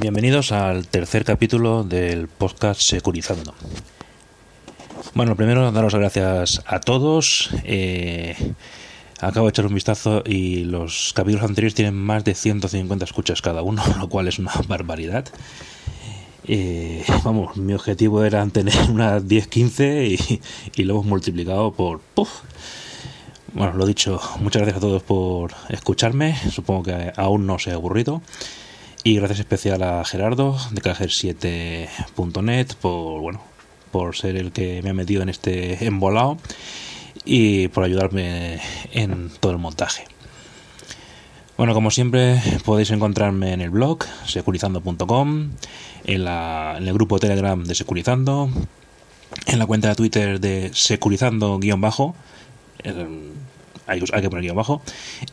Bienvenidos al tercer capítulo del podcast Securizando. Bueno, primero daros las gracias a todos. Eh, acabo de echar un vistazo y los capítulos anteriores tienen más de 150 escuchas cada uno, lo cual es una barbaridad. Eh, vamos, mi objetivo era tener unas 10-15 y, lo hemos multiplicado por... Bueno, lo dicho, muchas gracias a todos por escucharme. Supongo que aún no se ha aburrido. Y gracias especial a Gerardo de cajer7.net por, bueno, por ser el que me ha metido en este embolado y por ayudarme en todo el montaje. Bueno, como siempre, podéis encontrarme en el blog securizando.com, en, en el grupo Telegram de Securizando, en la cuenta de Twitter de securizando-bajo, hay, que poner abajo.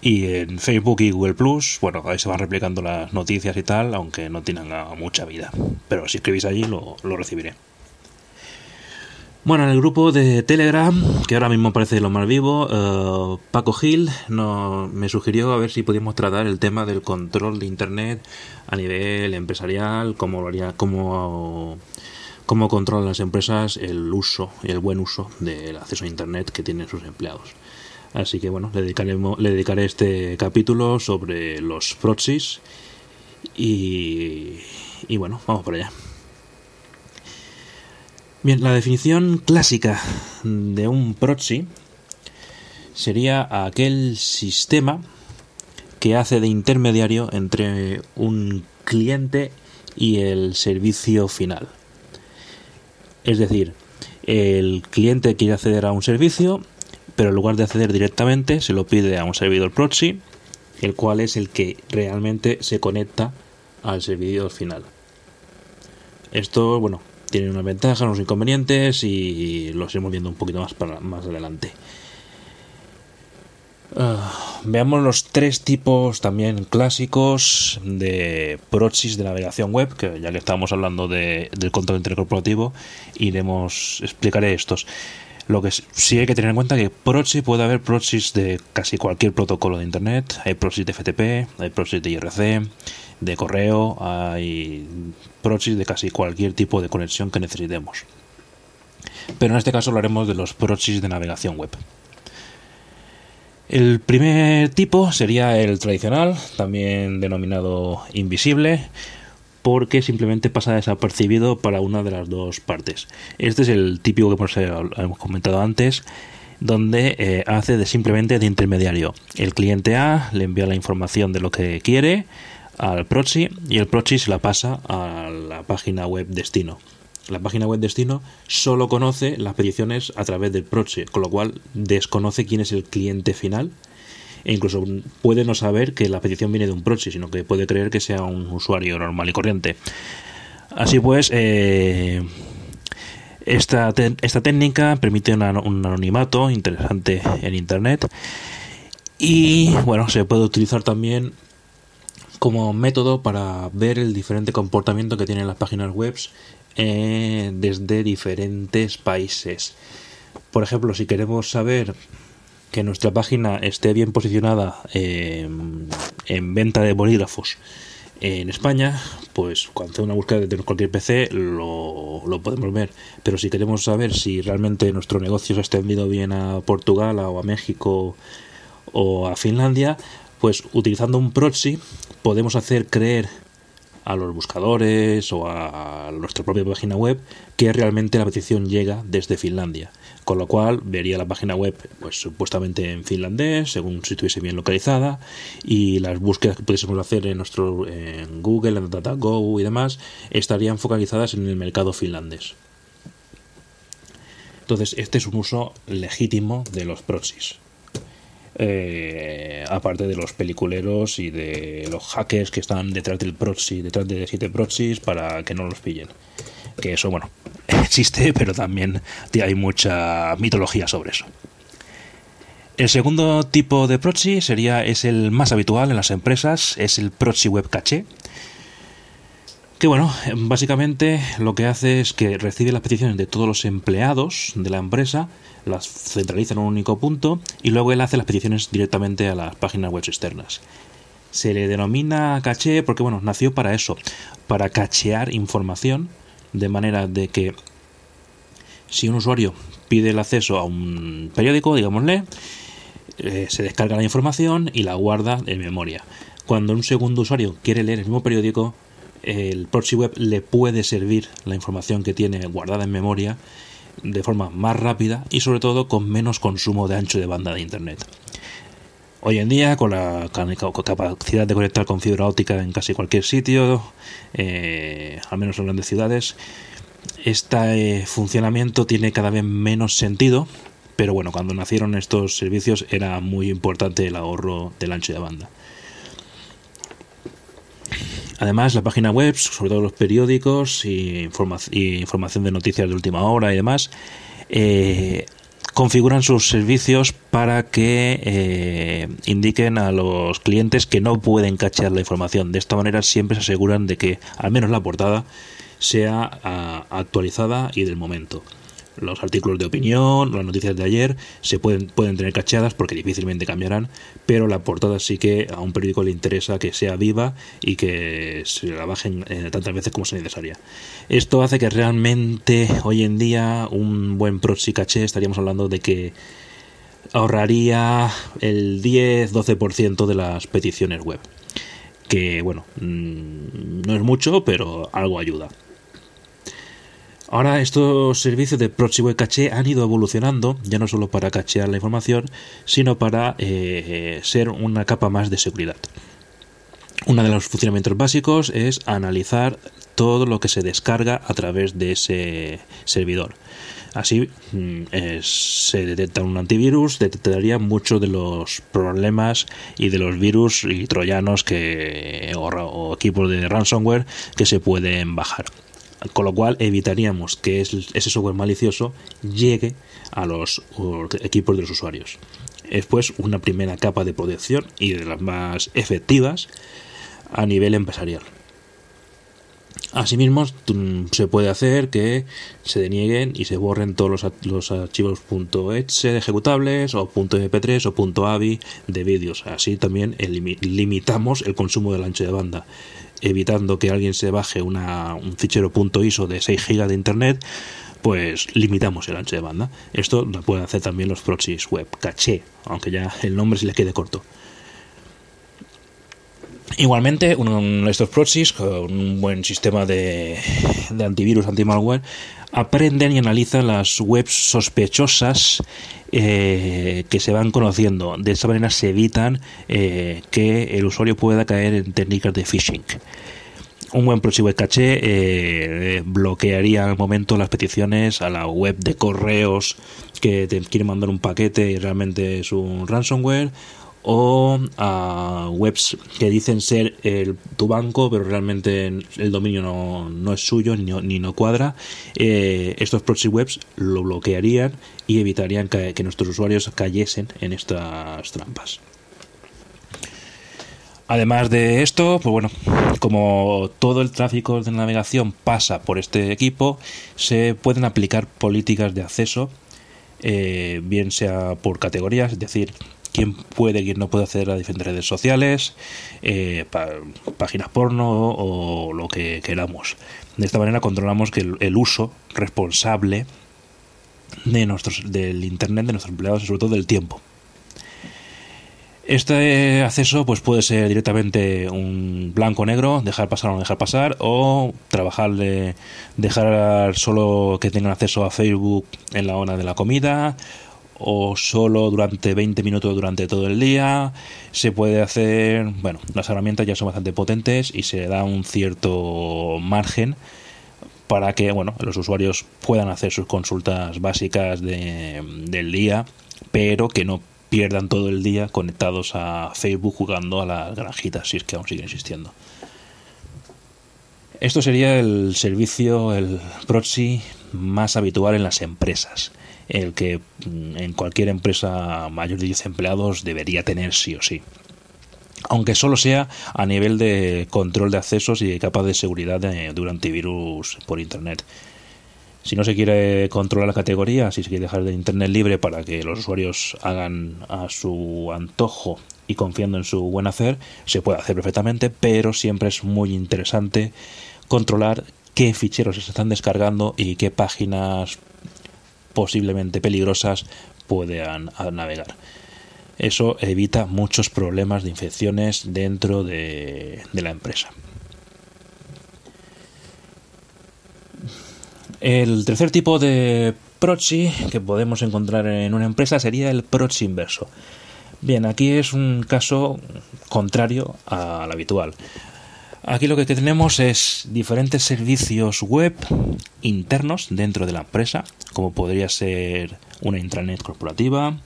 Y en Facebook y Google Plus, bueno, ahí se van replicando las noticias y tal, aunque no tienen mucha vida. Pero si escribís allí lo, recibiré. Bueno, en el grupo de Telegram, que ahora mismo parece lo más vivo, eh, Paco Gil me sugirió a ver si podíamos tratar el tema del control de Internet a nivel empresarial, cómo lo haría, cómo, cómo controlan las empresas el uso, el buen uso del acceso a Internet que tienen sus empleados. Así que bueno, le, dedicaremos, le dedicaré este capítulo sobre los proxies y, y bueno, vamos por allá. Bien, la definición clásica de un proxy sería aquel sistema que hace de intermediario entre un cliente y el servicio final. Es decir, el cliente quiere acceder a un servicio pero en lugar de acceder directamente se lo pide a un servidor proxy, el cual es el que realmente se conecta al servidor final. Esto, bueno, tiene unas ventajas, unos inconvenientes y los iremos viendo un poquito más para más adelante. Ah, veamos los tres tipos también clásicos de proxies de navegación web, que ya que estamos hablando de, del control intercorporativo, iremos explicaré estos. Lo que sí hay que tener en cuenta que proxy puede haber proxies de casi cualquier protocolo de internet. Hay proxies de FTP, hay proxies de IRC, de correo, hay proxies de casi cualquier tipo de conexión que necesitemos. Pero en este caso hablaremos de los proxies de navegación web. El primer tipo sería el tradicional, también denominado invisible, porque simplemente pasa desapercibido para una de las dos partes. Este es el típico que hemos, comentado antes, donde eh, hace de simplemente de intermediario. El cliente A le envía la información de lo que quiere al proxy y el proxy se la pasa a la página web destino. La página web destino solo conoce las peticiones a través del proxy, con lo cual desconoce quién es el cliente final e incluso puede no saber que la petición viene de un proxy, sino que puede creer que sea un usuario normal y corriente. Así pues, eh, esta, esta técnica permite un anonimato interesante en Internet y bueno, se puede utilizar también como método para ver el diferente comportamiento que tienen las páginas web eh, desde diferentes países. Por ejemplo, si queremos saber que nuestra página esté bien posicionada en venta de bolígrafos en España, pues cuando hacemos una búsqueda de cualquier PC lo, lo, podemos ver. Pero si queremos saber si realmente nuestro negocio se ha extendido bien a Portugal o a México o a Finlandia, pues utilizando un proxy podemos hacer creer a los buscadores o a nuestra propia página web que realmente la petición llega desde Finlandia. Con lo cual vería la página web pues supuestamente en finlandés según si estuviese bien localizada y las búsquedas que pudiésemos hacer en nuestro en Google en DataGo y demás estarían focalizadas en el mercado finlandés. Entonces este es un uso legítimo de los proxies eh, aparte de los peliculeros y de los hackers que están detrás del proxy, detrás de siete proxies para que no los pillen. Que eso, bueno, existe, pero también hay mucha mitología sobre eso. El segundo tipo de proxy sería, es el más habitual en las empresas, es el proxy web caché. Que bueno, básicamente lo que hace es que recibe las peticiones de todos los empleados de la empresa, las centraliza en un único punto y luego él hace las peticiones directamente a las páginas web externas. Se le denomina caché porque, bueno, nació para eso, para cachear información, de manera de que si un usuario pide el acceso a un periódico, digámosle, eh, se descarga la información y la guarda en memoria. Cuando un segundo usuario quiere leer el mismo periódico, el proxy web le puede servir la información que tiene guardada en memoria de forma más rápida y sobre todo con menos consumo de ancho de banda de internet. Hoy en día, con la capacidad de conectar con fibra óptica en casi cualquier sitio, eh, al menos en grandes ciudades, este funcionamiento tiene cada vez menos sentido, pero bueno, cuando nacieron estos servicios era muy importante el ahorro del ancho de banda. Además, la página web, sobre todo los periódicos y, información de noticias de última hora y demás, eh, configuran sus servicios para que eh, indiquen a los clientes que no pueden cachear la información. De esta manera siempre se aseguran de que al menos la portada sea ah, actualizada y del momento los artículos de opinión, las noticias de ayer se pueden, pueden tener cacheadas porque difícilmente cambiarán, pero la portada sí que a un periódico le interesa que sea viva y que se la bajen eh, tantas veces como sea necesaria. Esto hace que realmente hoy en día un buen proxy caché estaríamos hablando de que ahorraría el 10-12% de las peticiones web. Que bueno, mm, no es mucho, pero algo ayuda. Ahora estos servicios de proxy web caché han ido evolucionando, ya no solo para cachear la información, sino para eh, ser una capa más de seguridad. Uno de los funcionamientos básicos es analizar todo lo que se descarga a través de ese servidor. Así mm, se detecta un antivirus, detectaría muchos de los problemas y de los virus y troyanos que, o equipos de ransomware que se pueden bajar con lo cual evitaríamos que ese software malicioso llegue a los equipos de los usuarios. Es pues una primera capa de protección y de las más efectivas a nivel empresarial. Asimismo, se puede hacer que se denieguen y se borren todos los, archivos .exe ejecutables o .mp3 o .avi de vídeos. Así también limitamos el consumo del ancho de banda evitando que alguien se baje un fichero .iso de 6 GB de internet, pues limitamos el ancho de banda. Esto lo pueden hacer también los proxies web, caché, aunque ya el nombre se les quede corto. Igualmente, uno estos proxies, con un buen sistema de, de antivirus, anti-malware, aprenden y analizan las webs sospechosas eh, que se van conociendo. De esta manera se evitan eh, que el usuario pueda caer en técnicas de phishing. Un buen proxy web caché eh, bloquearía al momento las peticiones a la web de correos que te quiere mandar un paquete y realmente es un ransomware o a webs que dicen ser tu banco, pero realmente el dominio no, es suyo ni, no cuadra, eh, estos proxy webs lo bloquearían y evitarían que, nuestros usuarios cayesen en estas trampas. Además de esto, pues bueno, como todo el tráfico de navegación pasa por este equipo, se pueden aplicar políticas de acceso, eh, bien sea por categorías, es decir, quién puede, quién no puede acceder a diferentes redes sociales, eh, páginas porno o lo que queramos. De esta manera controlamos que el, uso responsable de nuestros, del Internet de nuestros empleados y sobre todo del tiempo. Este acceso pues puede ser directamente un blanco negro, dejar pasar o no dejar pasar, o trabajar de dejar solo que tengan acceso a Facebook en la hora de la comida, o solo durante 20 minutos durante todo el día. Se puede hacer, bueno, las herramientas ya son bastante potentes y se da un cierto margen para que, bueno, los usuarios puedan hacer sus consultas básicas de, del día, pero que no pierdan todo el día conectados a Facebook jugando a las granjitas, si es que aún siguen existiendo. Esto sería el servicio, el proxy más habitual en las empresas el que mm, en cualquier empresa mayor de 10 empleados debería tener sí o sí aunque solo sea a nivel de control de accesos y de capas de seguridad de, antivirus por internet. Si no se quiere controlar la categoría, si se quiere dejar de Internet libre para que los usuarios hagan a su antojo y confiando en su buen hacer, se puede hacer perfectamente, pero siempre es muy interesante controlar qué ficheros se están descargando y qué páginas posiblemente peligrosas puedan navegar. Eso evita muchos problemas de infecciones dentro de, la empresa. El tercer tipo de proxy que podemos encontrar en una empresa sería el proxy inverso. Bien, aquí es un caso contrario al habitual. Aquí lo que tenemos es diferentes servicios web internos dentro de la empresa, como podría ser una intranet corporativa,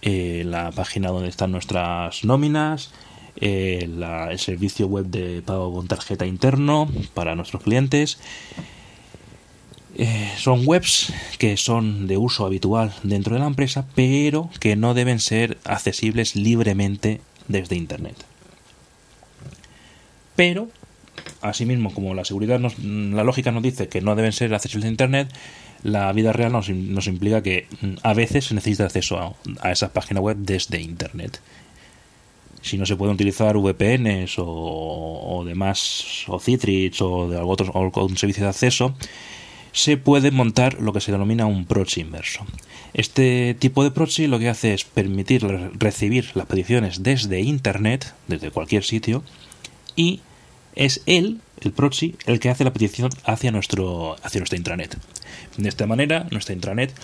eh, la página donde están nuestras nóminas, eh, el servicio web de pago con tarjeta interno para nuestros clientes eh, son webs que son de uso habitual dentro de la empresa, pero que no deben ser accesibles libremente desde Internet. Pero, asimismo, como la seguridad, la lógica nos dice que no deben ser accesibles de Internet, la vida real nos, implica que mm, a veces se necesita acceso a, a esa página web desde Internet si no se pueden utilizar VPNs o, demás, o Citrix o de algún o un servicio de acceso, se puede montar lo que se denomina un proxy inverso. Este tipo de proxy lo que hace es permitir recibir las peticiones desde Internet, desde cualquier sitio, y es él, el proxy, el que hace la petición hacia, nuestro, hacia nuestra intranet. De esta manera, nuestra intranet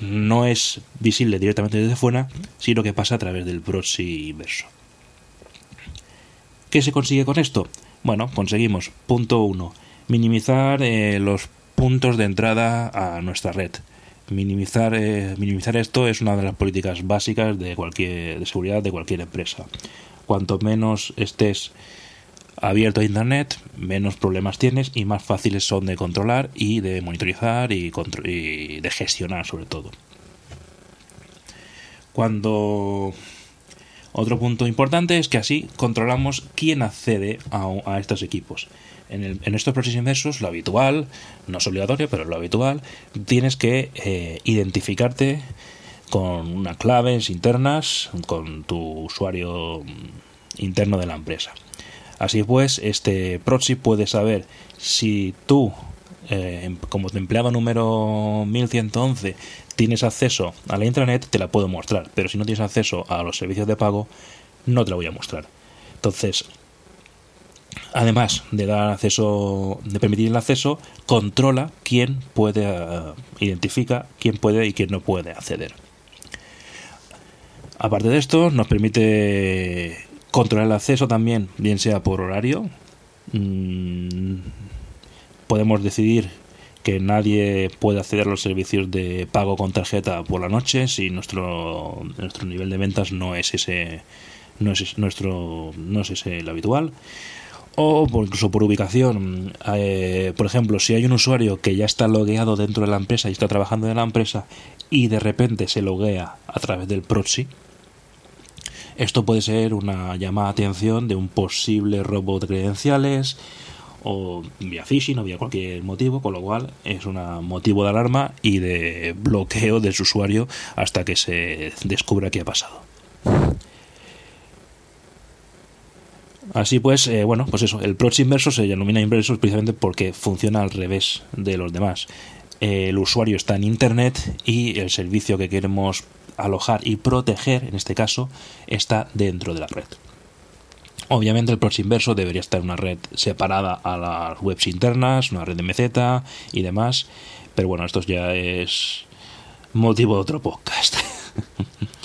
no es visible directamente desde fuera, sino que pasa a través del proxy inverso. ¿Qué se consigue con esto? Bueno, conseguimos, punto 1, minimizar eh, los puntos de entrada a nuestra red. Minimizar, eh, minimizar esto es una de las políticas básicas de cualquier de seguridad de cualquier empresa. Cuanto menos estés abierto a internet, menos problemas tienes y más fáciles son de controlar y de monitorizar y, y de gestionar sobre todo. Cuando otro punto importante es que así controlamos quién accede a estos equipos en, estos procesos inversos, lo habitual, no es obligatorio, pero lo habitual, tienes que eh, identificarte con unas claves internas, con tu usuario interno de la empresa. Así pues, este proxy puede saber si tú, eh, como empleado número 1111, tienes acceso a la intranet, te la puedo mostrar, pero si no tienes acceso a los servicios de pago, no te la voy a mostrar. Entonces, además de dar acceso, de permitir el acceso, controla quién puede, eh, identifica quién puede y quién no puede acceder. Aparte de esto, nos permite controlar el acceso también, bien sea por horario. Mm, podemos decidir que nadie puede acceder a los servicios de pago con tarjeta por la noche si nuestro, nuestro nivel de ventas no es ese no es nuestro no es ese el habitual o incluso por ubicación. Eh, por ejemplo, si hay un usuario que ya está logueado dentro de la empresa y está trabajando en la empresa y de repente se loguea a través del proxy, esto puede ser una llamada de atención de un posible robo de credenciales o vía phishing o vía cualquier motivo, con lo cual es un motivo de alarma y de bloqueo de su usuario hasta que se descubra qué ha pasado. Así pues, eh, bueno, pues eso, el proxy inverso se denomina inverso precisamente porque funciona al revés de los demás. el usuario está en Internet y el servicio que queremos alojar y proteger, en este caso, está dentro de la red. Obviamente el proxy inverso debería estar en una red separada a las webs internas, una red de MZ y demás, pero bueno, esto ya es motivo de otro podcast.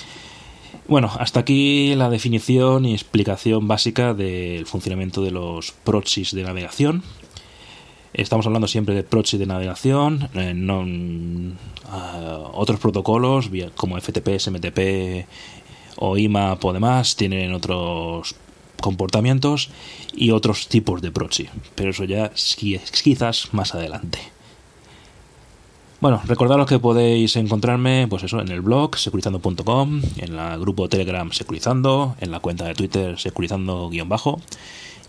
Bueno, hasta aquí la definición y explicación básica del funcionamiento de los proxies de navegación. Estamos hablando siempre de proxy de navegación, eh, ah, otros protocolos como FTP, SMTP o IMAP o demás tienen otros comportamientos y otros tipos de proxy, pero eso ya quizás más adelante. Bueno, recordaros que podéis encontrarme, pues eso, en el blog securizando.com, en el grupo Telegram Securizando, en la cuenta de Twitter Securizando-bajo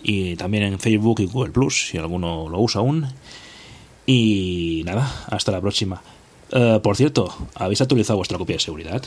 y también en Facebook y Google Plus, si alguno lo usa aún. Y nada, hasta la próxima. Eh, por cierto, ¿habéis actualizado vuestra copia de seguridad?